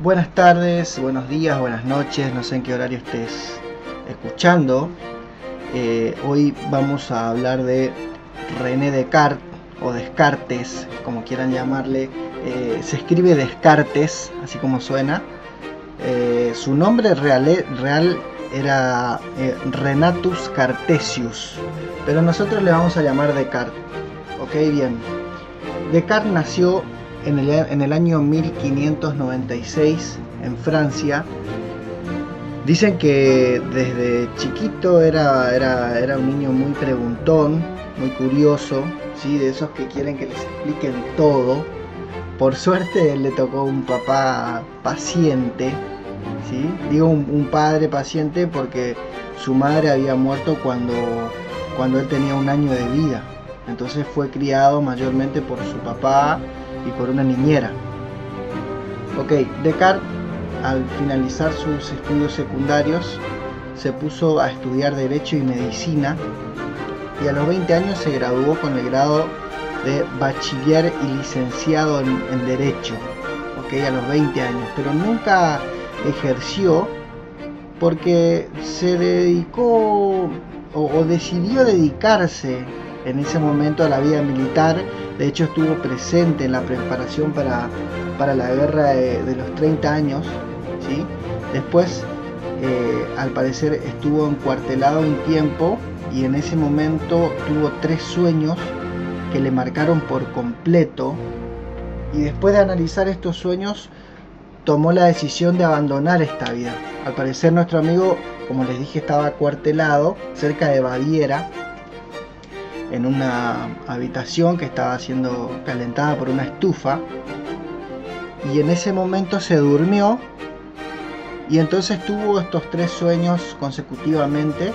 Buenas tardes, buenos días, buenas noches, no sé en qué horario estés escuchando. Eh, hoy vamos a hablar de René Descartes o Descartes, como quieran llamarle. Eh, se escribe Descartes, así como suena eh, su nombre real, real era Renatus Cartesius, pero nosotros le vamos a llamar Descartes. Ok, bien. Descartes nació en el, en el año 1596 en Francia. Dicen que desde chiquito era, era, era un niño muy preguntón, muy curioso, ¿sí? de esos que quieren que les expliquen todo por suerte le tocó un papá paciente, ¿sí? Digo un, padre paciente porque su madre había muerto cuando, cuando él tenía un año de vida. Entonces fue criado mayormente por su papá y por una niñera. Ok, Descartes al finalizar sus estudios secundarios se puso a estudiar Derecho y Medicina y a los 20 años se graduó con el grado de bachiller y licenciado en, Derecho, a los 20 años, pero nunca ejerció porque se dedicó o, decidió dedicarse en ese momento a la vida militar, de hecho estuvo presente en la preparación para, para la guerra de, los 30 años, ¿sí? después eh, al parecer estuvo encuartelado un tiempo y en ese momento tuvo tres sueños que le marcaron por completo y después de analizar estos sueños tomó la decisión de abandonar esta vida. Al parecer nuestro amigo, como les dije, estaba acuartelado cerca de Baviera en una habitación que estaba siendo calentada por una estufa y en ese momento se durmió y entonces tuvo estos tres sueños consecutivamente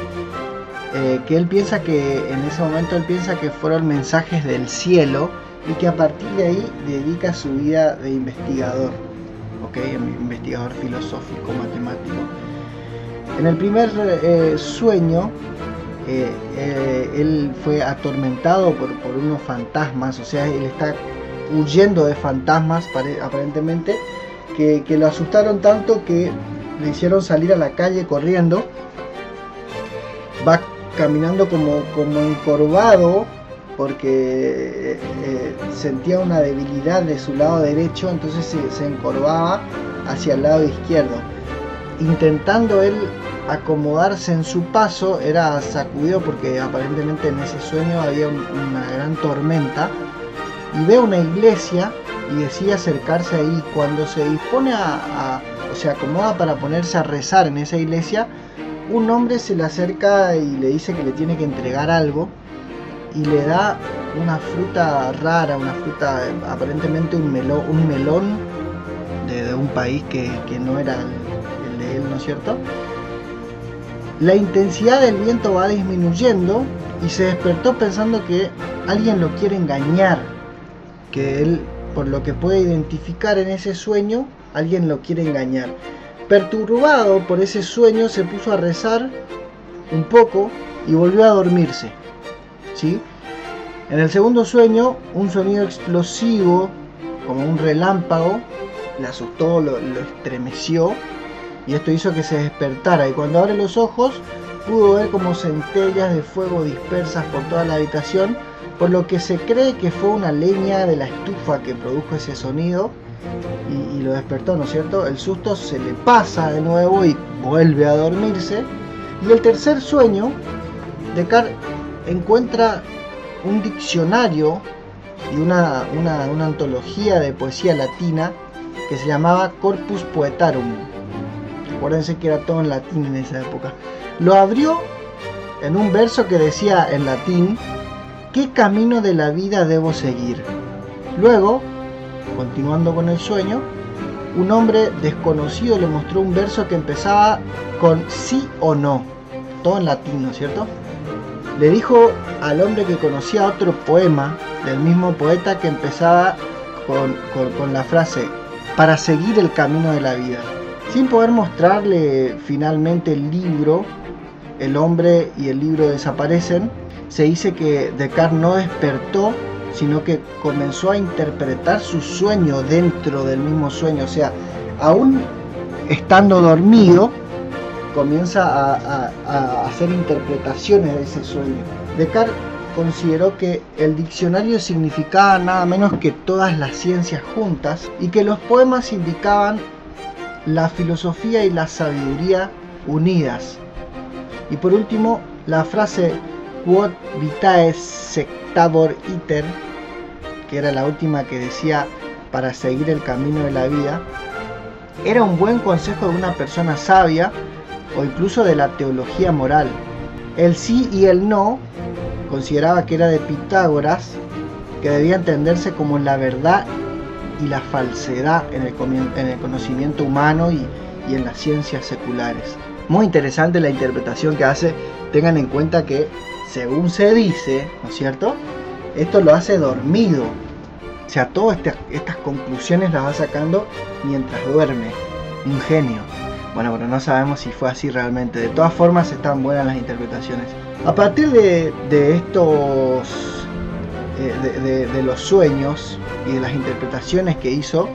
eh, que él piensa que en ese momento él piensa que fueron mensajes del cielo y que a partir de ahí dedica su vida de investigador, ¿ok? Investigador filosófico, matemático. En el primer eh, sueño, eh, él fue atormentado por, unos fantasmas, o sea, él está huyendo de fantasmas aparentemente, que, lo asustaron tanto que le hicieron salir a la calle corriendo. Va caminando como, como encorvado porque eh, eh, sentía una debilidad de su lado derecho, entonces se, encorvaba hacia el lado izquierdo. Intentando él acomodarse en su paso, era sacudido porque aparentemente en ese sueño había una gran tormenta. Y ve una iglesia y decide acercarse ahí. Cuando se dispone a, o se acomoda para ponerse a rezar en esa iglesia, un hombre se le acerca y le dice que le tiene que entregar algo y le da una fruta rara, una fruta aparentemente un, melón, un melón de, un país que, no era el, de él, ¿no es cierto? La intensidad del viento va disminuyendo y se despertó pensando que alguien lo quiere engañar, que él, por lo que puede identificar en ese sueño, alguien lo quiere engañar. Perturbado por ese sueño, se puso a rezar un poco y volvió a dormirse. ¿sí? En el segundo sueño, un sonido explosivo, como un relámpago, le asustó, lo, estremeció y esto hizo que se despertara. Y cuando abre los ojos, pudo ver como centellas de fuego dispersas por toda la habitación, por lo que se cree que fue una leña de la estufa que produjo ese sonido y, lo despertó, ¿no es cierto? El susto se le pasa de nuevo y vuelve a dormirse. Y el tercer sueño, Descartes encuentra un diccionario y una, una, antología de poesía latina que se llamaba Corpus Poetarum. Acuérdense que era todo en latín en esa época. Lo abrió en un verso que decía en latín, ¿qué camino de la vida debo seguir? Luego continuando con el sueño, un hombre desconocido le mostró un verso que empezaba con sí o no, todo en latín, ¿no es cierto? Le dijo al hombre que conocía otro poema del mismo poeta que empezaba con, con la frase, para seguir el camino de la vida. Sin poder mostrarle finalmente el libro, el hombre y el libro desaparecen, se dice que Descartes no despertó, sino que comenzó a interpretar su sueño dentro del mismo sueño. O sea, aún estando dormido, comienza a, hacer interpretaciones de ese sueño. Descartes consideró que el diccionario significaba nada menos que todas las ciencias juntas y que los poemas indicaban la filosofía y la sabiduría unidas. Y por último, la frase Quod vitae sectabor iter, que era la última que decía para seguir el camino de la vida, era un buen consejo de una persona sabia o incluso de la teología moral. El sí y el no consideraba que era de Pitágoras, que debía entenderse como la verdad y la falsedad en el, en el conocimiento humano y, y en las ciencias seculares. Muy interesante la interpretación que hace. Tengan en cuenta que, según se dice, ¿no es cierto? Esto lo hace dormido. O sea, todas estas, conclusiones las va sacando mientras duerme. Un genio. Bueno, pero no sabemos si fue así realmente. De todas formas, están buenas las interpretaciones. A partir de estos de, los sueños y de las interpretaciones que hizo,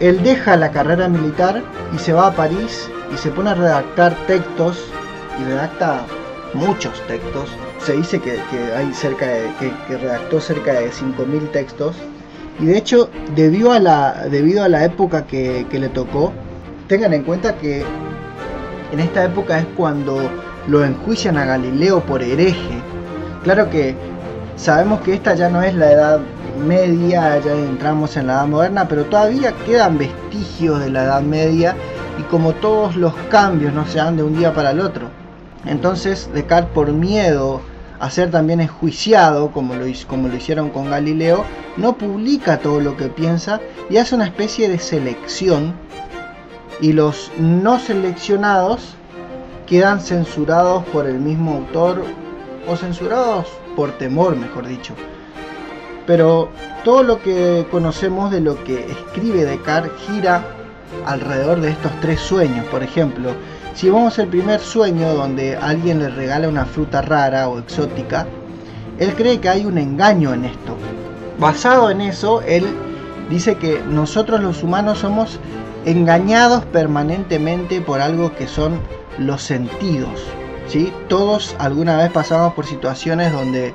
él deja la carrera militar y se va a París y se pone a redactar textos y redacta muchos textos. Se dice que, hay cerca de, que, redactó cerca de 5.000 textos y de hecho debido a la, debido a la época que le tocó, tengan en cuenta que en esta época es cuando lo enjuician a Galileo por hereje. Claro que Sabemos que esta ya no es la edad media, ya entramos en la edad moderna, pero todavía quedan vestigios de la edad media y como todos los cambios no se dan de un día para el otro. Entonces Descartes por miedo a ser también enjuiciado, como lo, como lo hicieron con Galileo, no publica todo lo que piensa y hace una especie de selección y los no seleccionados quedan censurados por el mismo autor o censurados por temor, mejor dicho. Pero todo lo que conocemos de lo que escribe Descartes gira alrededor de estos tres sueños. Por ejemplo, si vamos al primer sueño donde alguien le regala una fruta rara o exótica, él cree que hay un engaño en esto. Basado en eso, él dice que nosotros los humanos somos engañados permanentemente por algo que son los sentidos. ¿Sí? Todos alguna vez pasamos por situaciones donde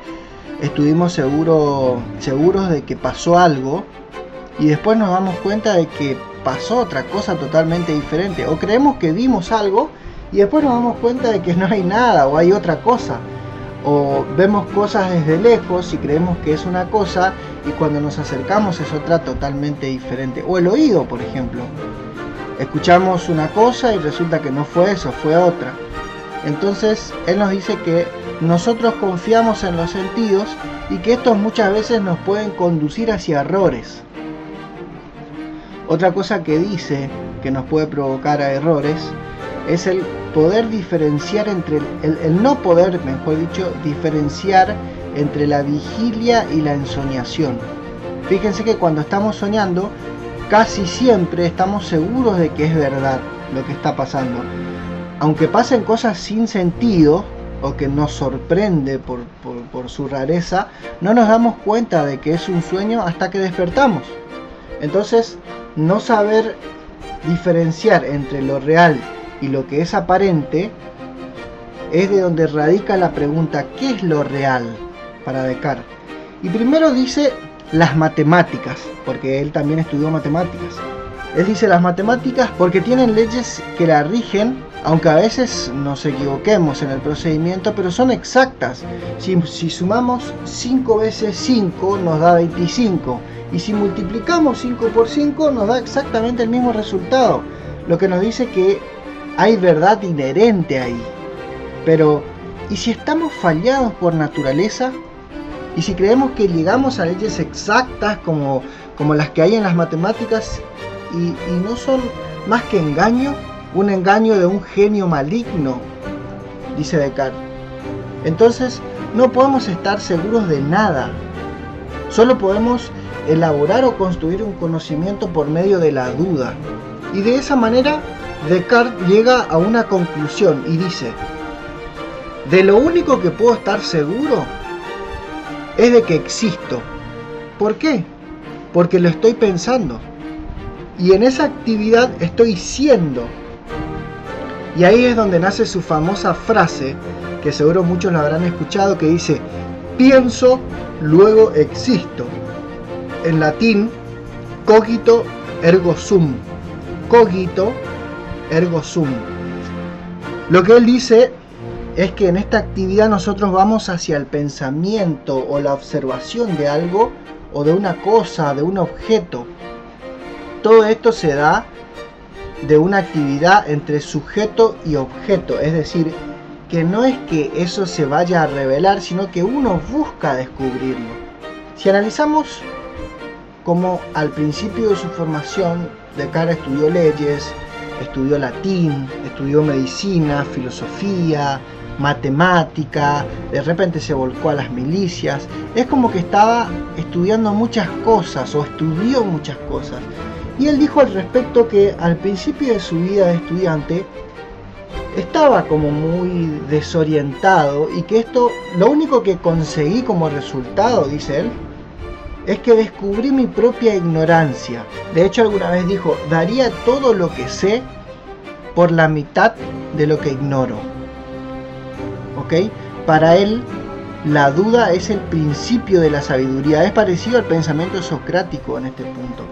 estuvimos seguro, seguros de que pasó algo y después nos damos cuenta de que pasó otra cosa totalmente diferente. O creemos que vimos algo y después nos damos cuenta de que no hay nada o hay otra cosa. O vemos cosas desde lejos y creemos que es una cosa y cuando nos acercamos es otra totalmente diferente. O el oído, por ejemplo. Escuchamos una cosa y resulta que no fue eso, fue otra. Entonces Él nos dice que nosotros confiamos en los sentidos y que estos muchas veces nos pueden conducir hacia errores. Otra cosa que dice que nos puede provocar a errores es el poder diferenciar entre el, no poder, mejor dicho, diferenciar entre la vigilia y la ensoñación. Fíjense que cuando estamos soñando, casi siempre estamos seguros de que es verdad lo que está pasando aunque pasen cosas sin sentido o que nos sorprende por, por, su rareza, no nos damos cuenta de que es un sueño hasta que despertamos. Entonces, no saber diferenciar entre lo real y lo que es aparente es de donde radica la pregunta ¿qué es lo real? para Descartes. Y primero dice las matemáticas, porque él también estudió matemáticas. Él dice las matemáticas porque tienen leyes que la rigen aunque a veces nos equivoquemos en el procedimiento, pero son exactas. Si, sumamos 5 veces 5 nos da 25 y si multiplicamos 5 por 5 nos da exactamente el mismo resultado, lo que nos dice que hay verdad inherente ahí. Pero, ¿y si estamos fallados por naturaleza? ¿Y si creemos que llegamos a leyes exactas como, como las que hay en las matemáticas y, no son más que engaño, un engaño de un genio maligno, dice Descartes. Entonces, no podemos estar seguros de nada. Solo podemos elaborar o construir un conocimiento por medio de la duda. Y de esa manera, Descartes llega a una conclusión y dice, de lo único que puedo estar seguro es de que existo. ¿Por qué? Porque lo estoy pensando. Y en esa actividad estoy siendo. Y ahí es donde nace su famosa frase, que seguro muchos la habrán escuchado, que dice, pienso, luego existo. En latín, cogito ergo sum. Cogito ergo sum. Lo que él dice es que en esta actividad nosotros vamos hacia el pensamiento o la observación de algo o de una cosa, de un objeto. Todo esto se da de una actividad entre sujeto y objeto, es decir, que no es que eso se vaya a revelar, sino que uno busca descubrirlo. Si analizamos cómo al principio de su formación Descartes estudió leyes, estudió latín, estudió medicina, filosofía, matemática, de repente se volcó a las milicias. Es como que estaba estudiando muchas cosas o estudió muchas cosas. Y él dijo al respecto que al principio de su vida de estudiante estaba como muy desorientado y que esto, lo único que conseguí como resultado, dice él, es que descubrí mi propia ignorancia. De hecho, alguna vez dijo, daría todo lo que sé por la mitad de lo que ignoro. Para él, la duda es el principio de la sabiduría. Es parecido al pensamiento socrático en este punto.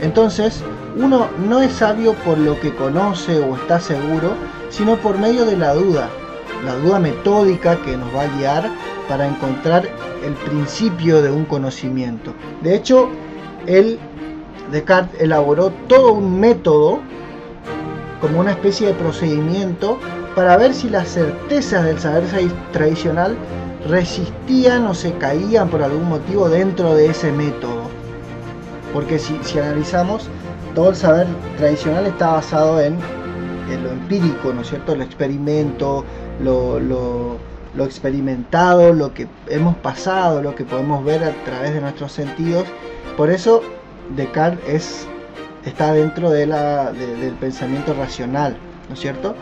Entonces, uno no es sabio por lo que conoce o está seguro, sino por medio de la duda. La duda metódica que nos va a guiar para encontrar el principio de un conocimiento. De hecho, él, Descartes, elaboró todo un método como una especie de procedimiento para ver si las certezas del saber tradicional resistían o se caían por algún motivo dentro de ese método. Porque si, analizamos, todo el saber tradicional está basado en, lo empírico, ¿no es cierto? El experimento, lo, lo, experimentado, lo que hemos pasado, lo que podemos ver a través de nuestros sentidos. Por eso Descartes es, está dentro del pensamiento racional, ¿no es cierto?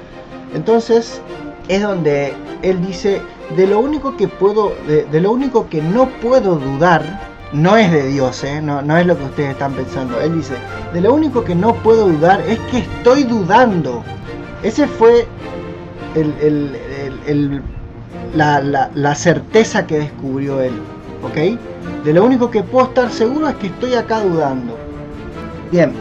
Entonces es donde él dice, de lo único que puedo, de, lo único que no puedo dudar, no es de Dios, ¿eh? no, no es lo que ustedes están pensando. Él dice, de lo único que no puedo dudar es que estoy dudando. Ese fue la, la, certeza que descubrió él. ¿Ok? De lo único que puedo estar seguro es que estoy acá dudando. Bien,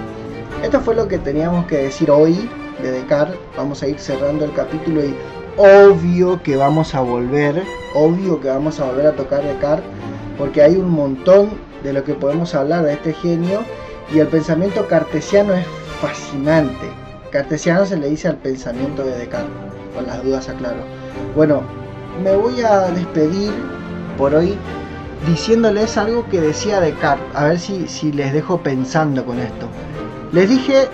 esto fue lo que teníamos que decir hoy de Descartes. Vamos a ir cerrando el capítulo y obvio que vamos a volver, obvio que vamos a volver a tocar Descartes, porque hay un montón de lo que podemos hablar de este genio y el pensamiento cartesiano es fascinante. Cartesiano se le dice al pensamiento de Descartes, con las dudas aclaro. Bueno, me voy a despedir por hoy diciéndoles algo que decía Descartes, a ver si, si les dejo pensando con esto. Les dije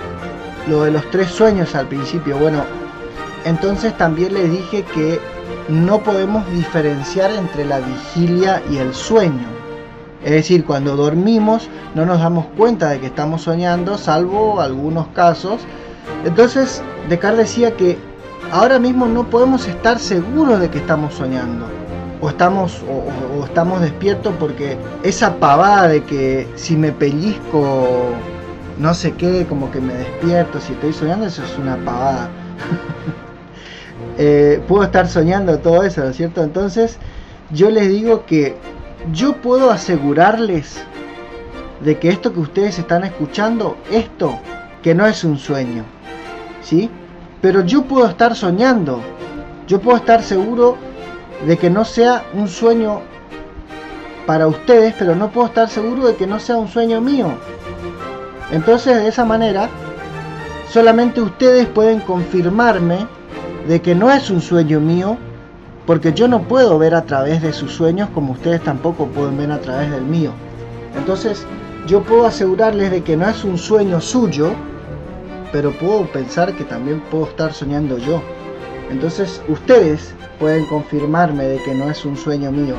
lo de los tres sueños al principio. Bueno, entonces también les dije que no podemos diferenciar entre la vigilia y el sueño. Es decir, cuando dormimos no nos damos cuenta de que estamos soñando, salvo algunos casos. Entonces, Descartes decía que ahora mismo no podemos estar seguros de que estamos soñando. O estamos, o, estamos despiertos porque esa pavada de que si me pellizco no sé qué, como que me despierto, si estoy soñando, eso es una pavada. Eh, puedo estar soñando todo eso, ¿no es cierto? Entonces, yo les digo que yo puedo asegurarles de que esto que ustedes están escuchando, esto, que no es un sueño, ¿sí? Pero yo puedo estar soñando, yo puedo estar seguro de que no sea un sueño para ustedes, pero no puedo estar seguro de que no sea un sueño mío. Entonces de esa manera, solamente ustedes pueden confirmarme de que no es un sueño mío, porque yo no puedo ver a través de sus sueños como ustedes tampoco pueden ver a través del mío. Entonces, yo puedo asegurarles de que no es un sueño suyo, pero puedo pensar que también puedo estar soñando yo. Entonces ustedes pueden confirmarme de que no es un sueño mío,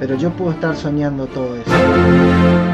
pero yo puedo estar soñando todo eso.